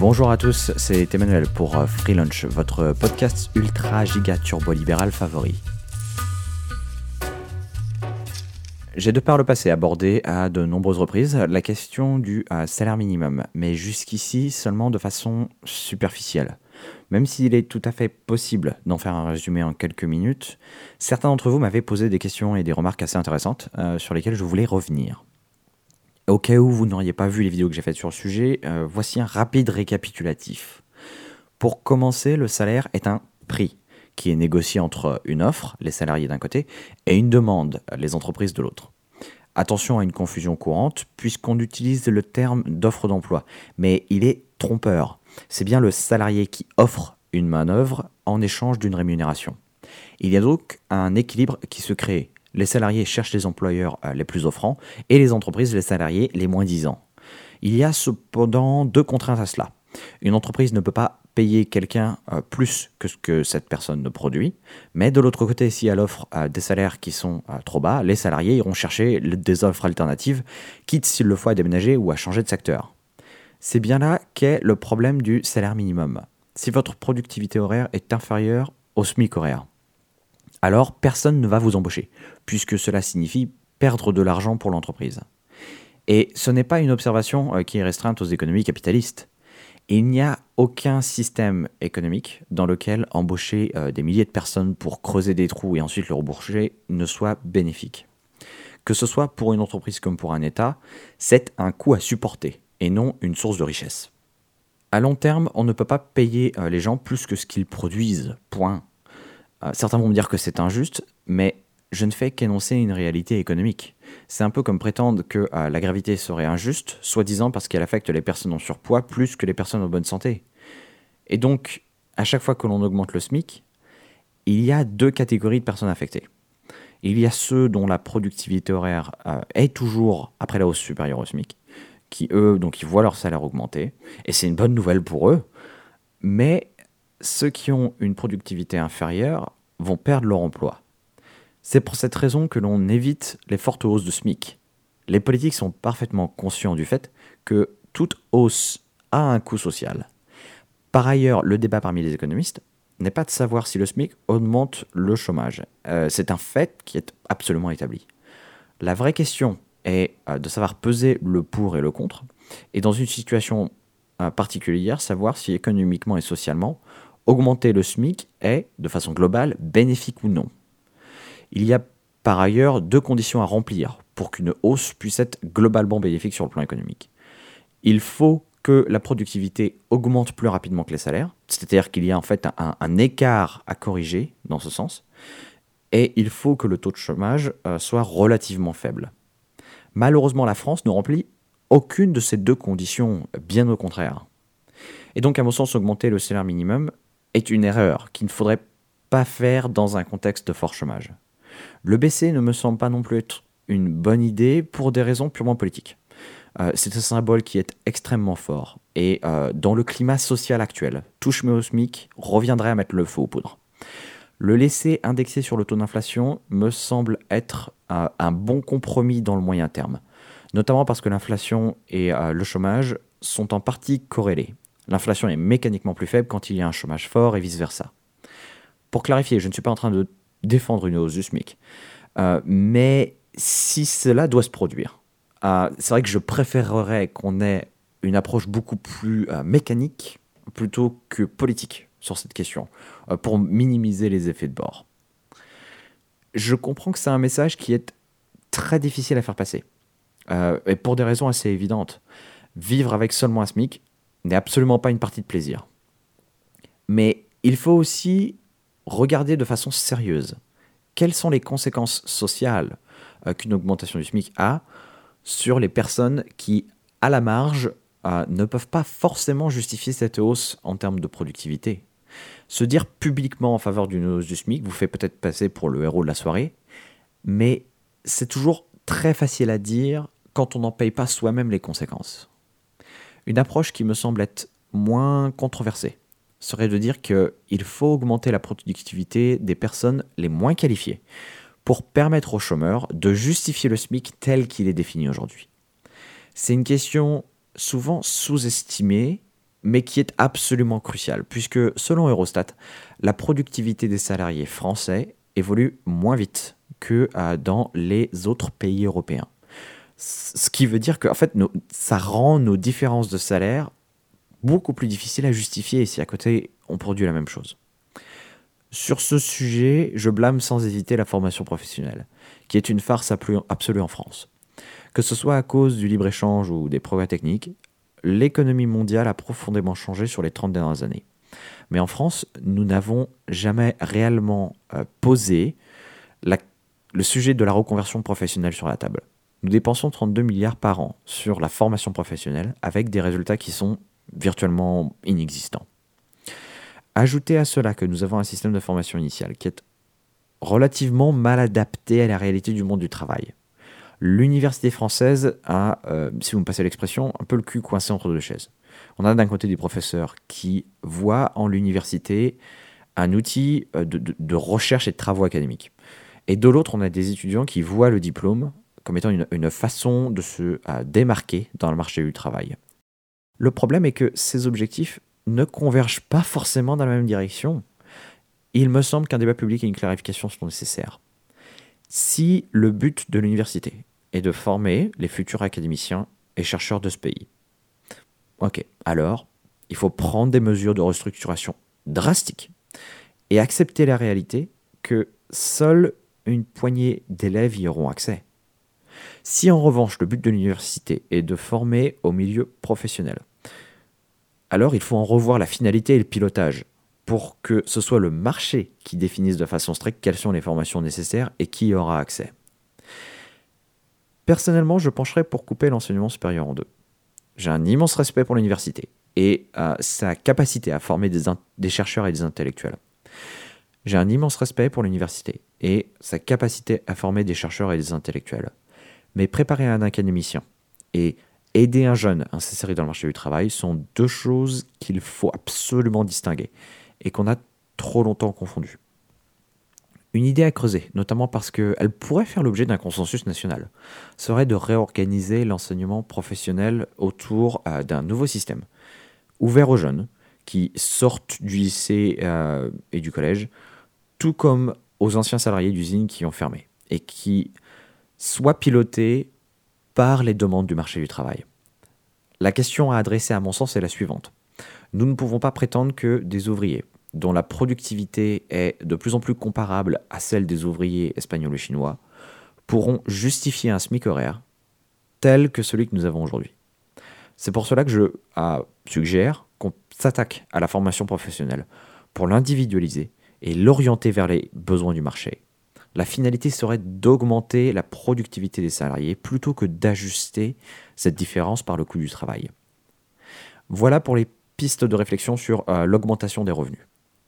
Bonjour à tous, c'est Emmanuel pour euh, Free Lunch, votre podcast ultra giga turbo libéral favori. J'ai de par le passé abordé à de nombreuses reprises la question du euh, salaire minimum, mais jusqu'ici seulement de façon superficielle. Même s'il est tout à fait possible d'en faire un résumé en quelques minutes, certains d'entre vous m'avaient posé des questions et des remarques assez intéressantes euh, sur lesquelles je voulais revenir. Au cas où vous n'auriez pas vu les vidéos que j'ai faites sur le sujet, euh, voici un rapide récapitulatif. Pour commencer, le salaire est un prix qui est négocié entre une offre, les salariés d'un côté, et une demande, les entreprises de l'autre. Attention à une confusion courante, puisqu'on utilise le terme d'offre d'emploi, mais il est trompeur. C'est bien le salarié qui offre une main-d'œuvre en échange d'une rémunération. Il y a donc un équilibre qui se crée. Les salariés cherchent les employeurs euh, les plus offrants et les entreprises les salariés les moins disants. Il y a cependant deux contraintes à cela. Une entreprise ne peut pas payer quelqu'un euh, plus que ce que cette personne ne produit, mais de l'autre côté, si elle offre euh, des salaires qui sont trop bas, les salariés iront chercher des offres alternatives, quitte s'il le faut à déménager ou à changer de secteur. C'est bien là qu'est le problème du salaire minimum. Si votre productivité horaire est inférieure au SMIC horaire, alors personne ne va vous embaucher, puisque cela signifie perdre de l'argent pour l'entreprise. Et ce n'est pas une observation euh, qui est restreinte aux économies capitalistes. Il n'y a aucun système économique dans lequel embaucher euh, des milliers de personnes pour creuser des trous et ensuite le rembourser ne soit bénéfique. Que ce soit pour une entreprise comme pour un État, c'est un coût à supporter et non une source de richesse. À long terme, on ne peut pas payer euh, les gens plus que ce qu'ils produisent, point. Euh, certains vont me dire que c'est injuste, mais je ne fais qu'énoncer une réalité économique. C'est un peu comme prétendre que euh, la gravité serait injuste, soi-disant parce qu'elle affecte les personnes en surpoids plus que les personnes en bonne santé. Et donc, à chaque fois que l'on augmente le SMIC, il y a deux catégories de personnes affectées. Il y a ceux dont la productivité horaire est toujours après la hausse supérieure au SMIC, qui eux, donc ils voient leur salaire augmenter, et c'est une bonne nouvelle pour eux, mais ceux qui ont une productivité inférieure vont perdre leur emploi. C'est pour cette raison que l'on évite les fortes hausses de SMIC. Les politiques sont parfaitement conscients du fait que toute hausse a un coût social. Par ailleurs, le débat parmi les économistes n'est pas de savoir si le SMIC augmente le chômage. Euh, c'est un fait qui est absolument établi. La vraie question est euh, de savoir peser le pour et le contre, et dans une situation euh, particulière, savoir si économiquement et socialement, augmenter le SMIC est, de façon globale, bénéfique ou non. Il y a par ailleurs deux conditions à remplir pour qu'une hausse puisse être globalement bénéfique sur le plan économique. Il faut que la productivité augmente plus rapidement que les salaires, c'est-à-dire qu'il y a en fait un, écart à corriger dans ce sens, et il faut que le taux de chômage euh, soit relativement faible. Malheureusement, la France ne remplit aucune de ces deux conditions, bien au contraire. Et donc, à mon sens, augmenter le salaire minimum est une erreur qu'il ne faudrait pas faire dans un contexte de fort chômage. Le baisser ne me semble pas non plus être une bonne idée pour des raisons purement politiques. Euh, c'est un symbole qui est extrêmement fort. Et euh, dans le climat social actuel, touche-moi au reviendrait à mettre le feu aux poudres. Le laisser indexer sur le taux d'inflation me semble être un bon compromis dans le moyen terme, notamment parce que l'inflation et euh, le chômage sont en partie corrélés. L'inflation est mécaniquement plus faible quand il y a un chômage fort et vice-versa. Pour clarifier, je ne suis pas en train de défendre une hausse du SMIC, euh, mais si cela doit se produire, euh, c'est vrai que je préférerais qu'on ait une approche beaucoup plus mécanique plutôt que politique sur cette question, euh, pour minimiser les effets de bord. Je comprends que c'est un message qui est très difficile à faire passer, euh, et pour des raisons assez évidentes. Vivre avec seulement un SMIC n'est absolument pas une partie de plaisir. Mais il faut aussi regarder de façon sérieuse quelles sont les conséquences sociales euh, qu'une augmentation du SMIC a sur les personnes qui, à la marge, ne peuvent pas forcément justifier cette hausse en termes de productivité. Se dire publiquement en faveur d'une hausse du SMIC vous fait peut-être passer pour le héros de la soirée, mais c'est toujours très facile à dire quand on n'en paye pas soi-même les conséquences. Une approche qui me semble être moins controversée serait de dire qu'il faut augmenter la productivité des personnes les moins qualifiées pour permettre aux chômeurs de justifier le SMIC tel qu'il est défini aujourd'hui. C'est une question souvent sous-estimée mais qui est absolument crucial, puisque selon Eurostat, la productivité des salariés français évolue moins vite que euh, dans les autres pays européens. Ce qui veut dire que en fait, ça rend nos différences de salaire beaucoup plus difficiles à justifier si à côté on produit la même chose. Sur ce sujet, je blâme sans hésiter la formation professionnelle, qui est une farce absolue en France. Que ce soit à cause du libre-échange ou des progrès techniques, l'économie mondiale a profondément changé sur les 30 dernières années. Mais en France, nous n'avons jamais réellement euh, posé le sujet de la reconversion professionnelle sur la table. Nous dépensons 32 milliards par an sur la formation professionnelle avec des résultats qui sont virtuellement inexistants. Ajoutez à cela que nous avons un système de formation initiale qui est relativement mal adapté à la réalité du monde du travail. L'université française a, euh, si vous me passez l'expression, un peu le cul coincé entre deux chaises. On a d'un côté des professeurs qui voient en l'université un outil euh, de, recherche et de travaux académiques. Et de l'autre, on a des étudiants qui voient le diplôme comme étant une, façon de se euh, démarquer dans le marché du travail. Le problème est que ces objectifs ne convergent pas forcément dans la même direction. Il me semble qu'un débat public et une clarification sont nécessaires. Si le but de l'université est de former les futurs académiciens et chercheurs de ce pays, ok, alors il faut prendre des mesures de restructuration drastiques et accepter la réalité que seule une poignée d'élèves y auront accès. Si en revanche le but de l'université est de former au milieu professionnel, alors il faut en revoir la finalité et le pilotage pour que ce soit le marché qui définisse de façon stricte quelles sont les formations nécessaires et qui y aura accès. Personnellement, je pencherais pour couper l'enseignement supérieur en deux. J'ai un immense respect pour l'université et euh, sa capacité à former des, des chercheurs et des intellectuels. J'ai un immense respect pour l'université et sa capacité à former des chercheurs et des intellectuels. Mais préparer un académicien et aider un jeune à s'insérer dans le marché du travail sont deux choses qu'il faut absolument distinguer et qu'on a trop longtemps confondues. Une idée à creuser, notamment parce qu'elle pourrait faire l'objet d'un consensus national, serait de réorganiser l'enseignement professionnel autour euh, d'un nouveau système, ouvert aux jeunes qui sortent du lycée euh, et du collège, tout comme aux anciens salariés d'usines qui ont fermé, et qui soit piloté par les demandes du marché du travail. La question à adresser à mon sens est la suivante. Nous ne pouvons pas prétendre que des ouvriers, dont la productivité est de plus en plus comparable à celle des ouvriers espagnols et chinois, pourront justifier un SMIC horaire tel que celui que nous avons aujourd'hui. C'est pour cela que je suggère qu'on s'attaque à la formation professionnelle pour l'individualiser et l'orienter vers les besoins du marché la finalité serait d'augmenter la productivité des salariés plutôt que d'ajuster cette différence par le coût du travail. Voilà pour les pistes de réflexion sur euh, l'augmentation des revenus.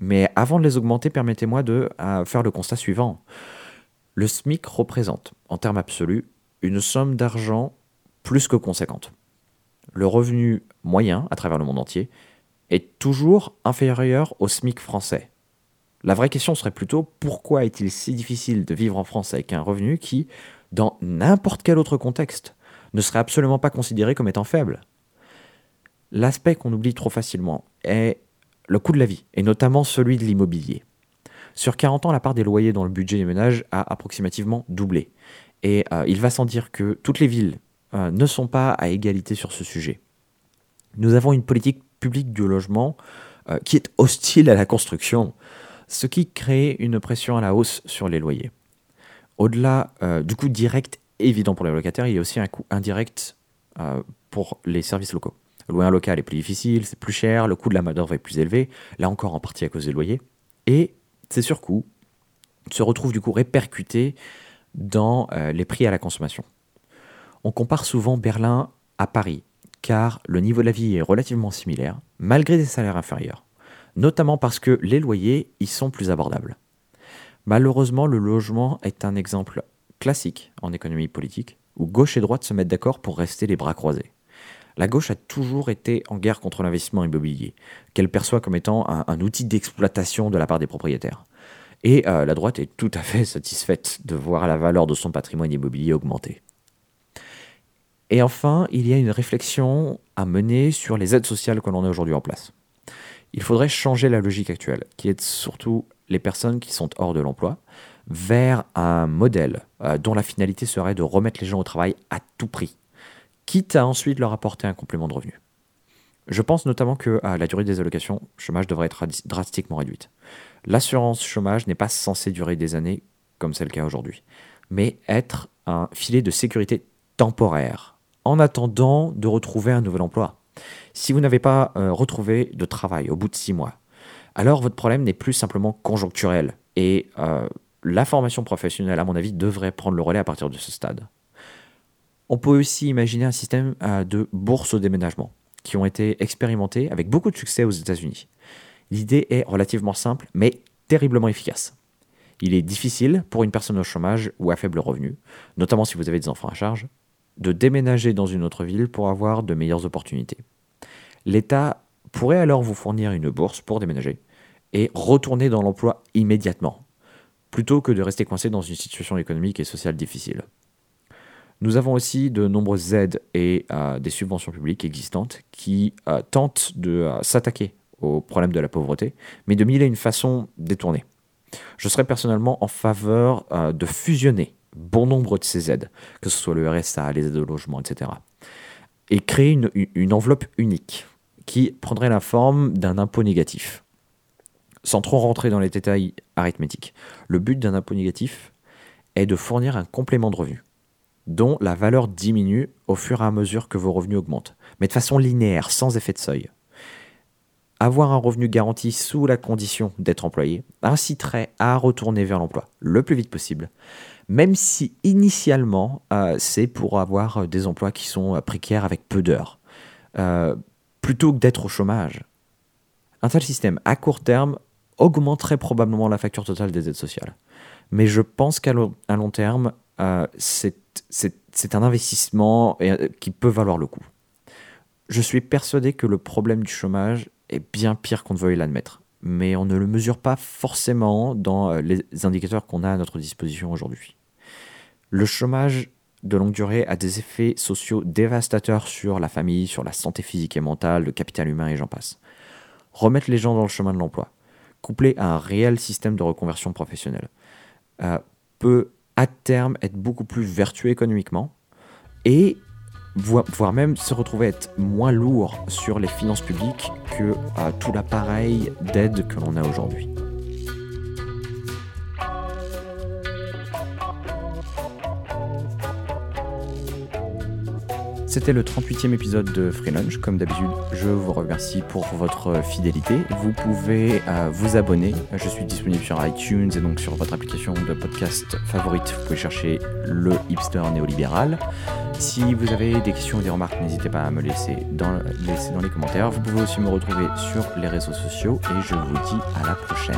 Mais avant de les augmenter, permettez-moi de euh, faire le constat suivant. Le SMIC représente, en termes absolus, une somme d'argent plus que conséquente. Le revenu moyen à travers le monde entier est toujours inférieur au SMIC français, la vraie question serait plutôt pourquoi est-il si difficile de vivre en France avec un revenu qui, dans n'importe quel autre contexte, ne serait absolument pas considéré comme étant faible? L'aspect qu'on oublie trop facilement est le coût de la vie, et notamment celui de l'immobilier. Sur 40 ans, la part des loyers dans le budget des ménages a approximativement doublé. Et euh, il va sans dire que toutes les villes euh, ne sont pas à égalité sur ce sujet. Nous avons une politique publique du logement euh, qui est hostile à la construction ce qui crée une pression à la hausse sur les loyers. Au-delà euh, du coût direct évident pour les locataires, il y a aussi un coût indirect euh, pour les services locaux. Louer un local est plus difficile, c'est plus cher, le coût de la main-d'œuvre est plus élevé, là encore en partie à cause des loyers. Et ces surcoûts se retrouvent du coup répercutés dans euh, les prix à la consommation. On compare souvent Berlin à Paris, car le niveau de la vie est relativement similaire, malgré des salaires inférieurs notamment parce que les loyers y sont plus abordables. Malheureusement, le logement est un exemple classique en économie politique, où gauche et droite se mettent d'accord pour rester les bras croisés. La gauche a toujours été en guerre contre l'investissement immobilier, qu'elle perçoit comme étant un, outil d'exploitation de la part des propriétaires. Et euh, la droite est tout à fait satisfaite de voir la valeur de son patrimoine immobilier augmenter. Et enfin, il y a une réflexion à mener sur les aides sociales que l'on a aujourd'hui en place. Il faudrait changer la logique actuelle, qui est surtout les personnes qui sont hors de l'emploi, vers un modèle euh, dont la finalité serait de remettre les gens au travail à tout prix, quitte à ensuite leur apporter un complément de revenu. Je pense notamment que la durée des allocations chômage devrait être drastiquement réduite. L'assurance chômage n'est pas censée durer des années, comme c'est le cas aujourd'hui, mais être un filet de sécurité temporaire, en attendant de retrouver un nouvel emploi. Si vous n'avez pas euh, retrouvé de travail au bout de six mois, alors votre problème n'est plus simplement conjoncturel, et euh, la formation professionnelle, à mon avis, devrait prendre le relais à partir de ce stade. On peut aussi imaginer un système euh, de bourse au déménagement, qui ont été expérimentés avec beaucoup de succès aux États-Unis. L'idée est relativement simple, mais terriblement efficace. Il est difficile pour une personne au chômage ou à faible revenu, notamment si vous avez des enfants à charge, de déménager dans une autre ville pour avoir de meilleures opportunités. L'État pourrait alors vous fournir une bourse pour déménager et retourner dans l'emploi immédiatement, plutôt que de rester coincé dans une situation économique et sociale difficile. Nous avons aussi de nombreuses aides et euh, des subventions publiques existantes qui euh, tentent de euh, s'attaquer au problème de la pauvreté, mais de mille et une façons détournées. Je serais personnellement en faveur de fusionner bon nombre de ces aides, que ce soit le RSA, les aides au logement, etc. Et créer une, une enveloppe unique qui prendrait la forme d'un impôt négatif. Sans trop rentrer dans les détails arithmétiques, le but d'un impôt négatif est de fournir un complément de revenu, dont la valeur diminue au fur et à mesure que vos revenus augmentent, mais de façon linéaire, sans effet de seuil. Avoir un revenu garanti sous la condition d'être employé inciterait à retourner vers l'emploi le plus vite possible, même si initialement euh, c'est pour avoir euh, des emplois qui sont euh, précaires avec peu d'heures, plutôt que d'être au chômage. Un tel système à court terme augmenterait probablement la facture totale des aides sociales. Mais je pense qu'à long terme, c'est un investissement qui peut valoir le coup. Je suis persuadé que le problème du chômage est bien pire qu'on ne veuille l'admettre, mais on ne le mesure pas forcément dans les indicateurs qu'on a à notre disposition aujourd'hui. Le chômage de longue durée a des effets sociaux dévastateurs sur la famille, sur la santé physique et mentale, le capital humain et j'en passe. Remettre les gens dans le chemin de l'emploi, couplé à un réel système de reconversion professionnelle, euh, peut à terme être beaucoup plus vertueux économiquement et voire même se retrouver être moins lourd sur les finances publiques que euh, tout l'appareil d'aide que l'on a aujourd'hui. C'était le 38e épisode de Free Lunch. Comme d'habitude, je vous remercie pour votre fidélité. Vous pouvez euh, vous abonner. Je suis disponible sur iTunes et donc sur votre application de podcast favorite. Vous pouvez chercher le hipster néolibéral. Si vous avez des questions ou des remarques, n'hésitez pas à me laisser dans, laisser dans les commentaires. Vous pouvez aussi me retrouver sur les réseaux sociaux et je vous dis à la prochaine.